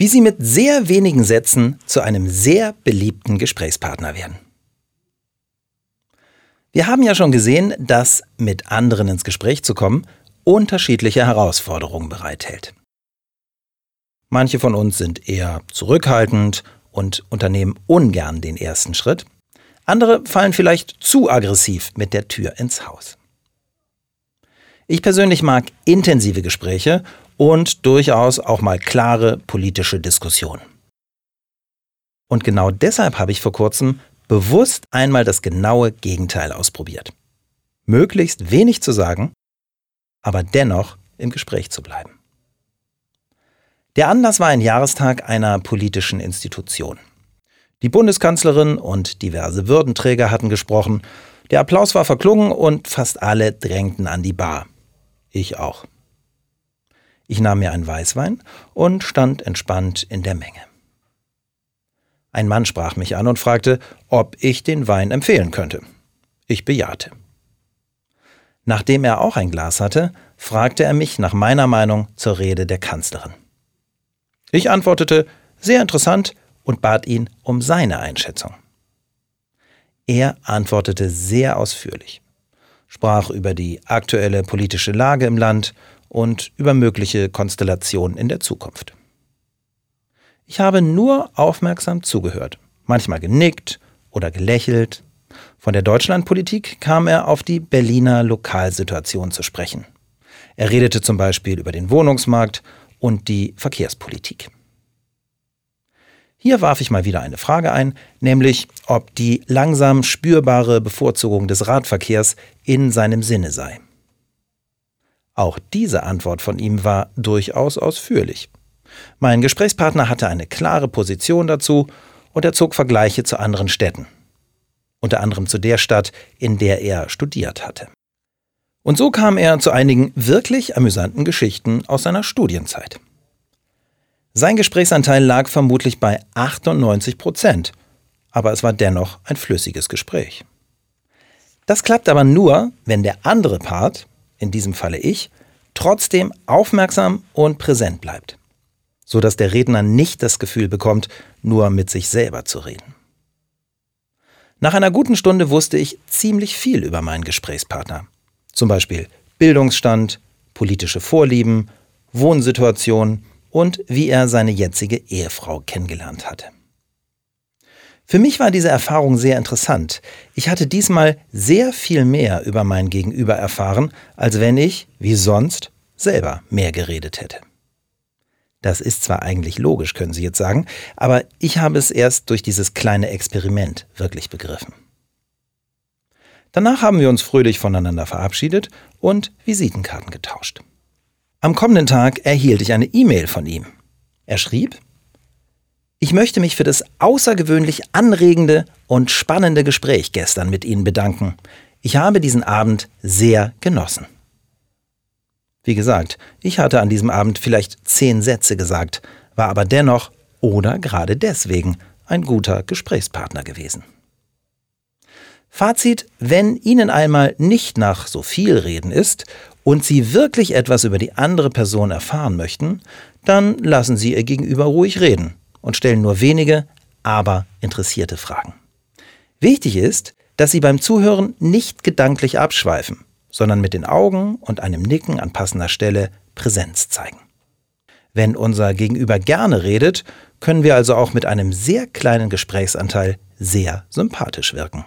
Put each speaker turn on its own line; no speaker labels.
Wie Sie mit sehr wenigen Sätzen zu einem sehr beliebten Gesprächspartner werden. Wir haben ja schon gesehen, dass mit anderen ins Gespräch zu kommen unterschiedliche Herausforderungen bereithält. Manche von uns sind eher zurückhaltend und unternehmen ungern den ersten Schritt. Andere fallen vielleicht zu aggressiv mit der Tür ins Haus. Ich persönlich mag intensive Gespräche und durchaus auch mal klare politische Diskussionen. Und genau deshalb habe ich vor kurzem bewusst einmal das genaue Gegenteil ausprobiert. Möglichst wenig zu sagen, aber dennoch im Gespräch zu bleiben. Der Anlass war ein Jahrestag einer politischen Institution. Die Bundeskanzlerin und diverse Würdenträger hatten gesprochen, der Applaus war verklungen und fast alle drängten an die Bar. Ich auch. Ich nahm mir einen Weißwein und stand entspannt in der Menge. Ein Mann sprach mich an und fragte, ob ich den Wein empfehlen könnte. Ich bejahte. Nachdem er auch ein Glas hatte, fragte er mich nach meiner Meinung zur Rede der Kanzlerin. Ich antwortete, sehr interessant, und bat ihn um seine Einschätzung. Er antwortete sehr ausführlich, sprach über die aktuelle politische Lage im Land und über mögliche Konstellationen in der Zukunft. Ich habe nur aufmerksam zugehört, manchmal genickt oder gelächelt. Von der Deutschlandpolitik kam er auf die Berliner Lokalsituation zu sprechen. Er redete zum Beispiel über den Wohnungsmarkt und die Verkehrspolitik. Hier warf ich mal wieder eine Frage ein, nämlich ob die langsam spürbare Bevorzugung des Radverkehrs in seinem Sinne sei. Auch diese Antwort von ihm war durchaus ausführlich. Mein Gesprächspartner hatte eine klare Position dazu und er zog Vergleiche zu anderen Städten. Unter anderem zu der Stadt, in der er studiert hatte. Und so kam er zu einigen wirklich amüsanten Geschichten aus seiner Studienzeit. Sein Gesprächsanteil lag vermutlich bei 98 Prozent, aber es war dennoch ein flüssiges Gespräch. Das klappt aber nur, wenn der andere Part, in diesem Falle ich, trotzdem aufmerksam und präsent bleibt, so dass der Redner nicht das Gefühl bekommt, nur mit sich selber zu reden. Nach einer guten Stunde wusste ich ziemlich viel über meinen Gesprächspartner. Zum Beispiel Bildungsstand, politische Vorlieben, Wohnsituation und wie er seine jetzige Ehefrau kennengelernt hatte. Für mich war diese Erfahrung sehr interessant. Ich hatte diesmal sehr viel mehr über mein Gegenüber erfahren, als wenn ich, wie sonst, selber mehr geredet hätte. Das ist zwar eigentlich logisch, können Sie jetzt sagen, aber ich habe es erst durch dieses kleine Experiment wirklich begriffen. Danach haben wir uns fröhlich voneinander verabschiedet und Visitenkarten getauscht. Am kommenden Tag erhielt ich eine E-Mail von ihm. Er schrieb, ich möchte mich für das außergewöhnlich anregende und spannende Gespräch gestern mit Ihnen bedanken. Ich habe diesen Abend sehr genossen. Wie gesagt, ich hatte an diesem Abend vielleicht zehn Sätze gesagt, war aber dennoch oder gerade deswegen ein guter Gesprächspartner gewesen. Fazit, wenn Ihnen einmal nicht nach so viel Reden ist und Sie wirklich etwas über die andere Person erfahren möchten, dann lassen Sie Ihr Gegenüber ruhig reden und stellen nur wenige, aber interessierte Fragen. Wichtig ist, dass Sie beim Zuhören nicht gedanklich abschweifen, sondern mit den Augen und einem Nicken an passender Stelle Präsenz zeigen. Wenn unser Gegenüber gerne redet, können wir also auch mit einem sehr kleinen Gesprächsanteil sehr sympathisch wirken.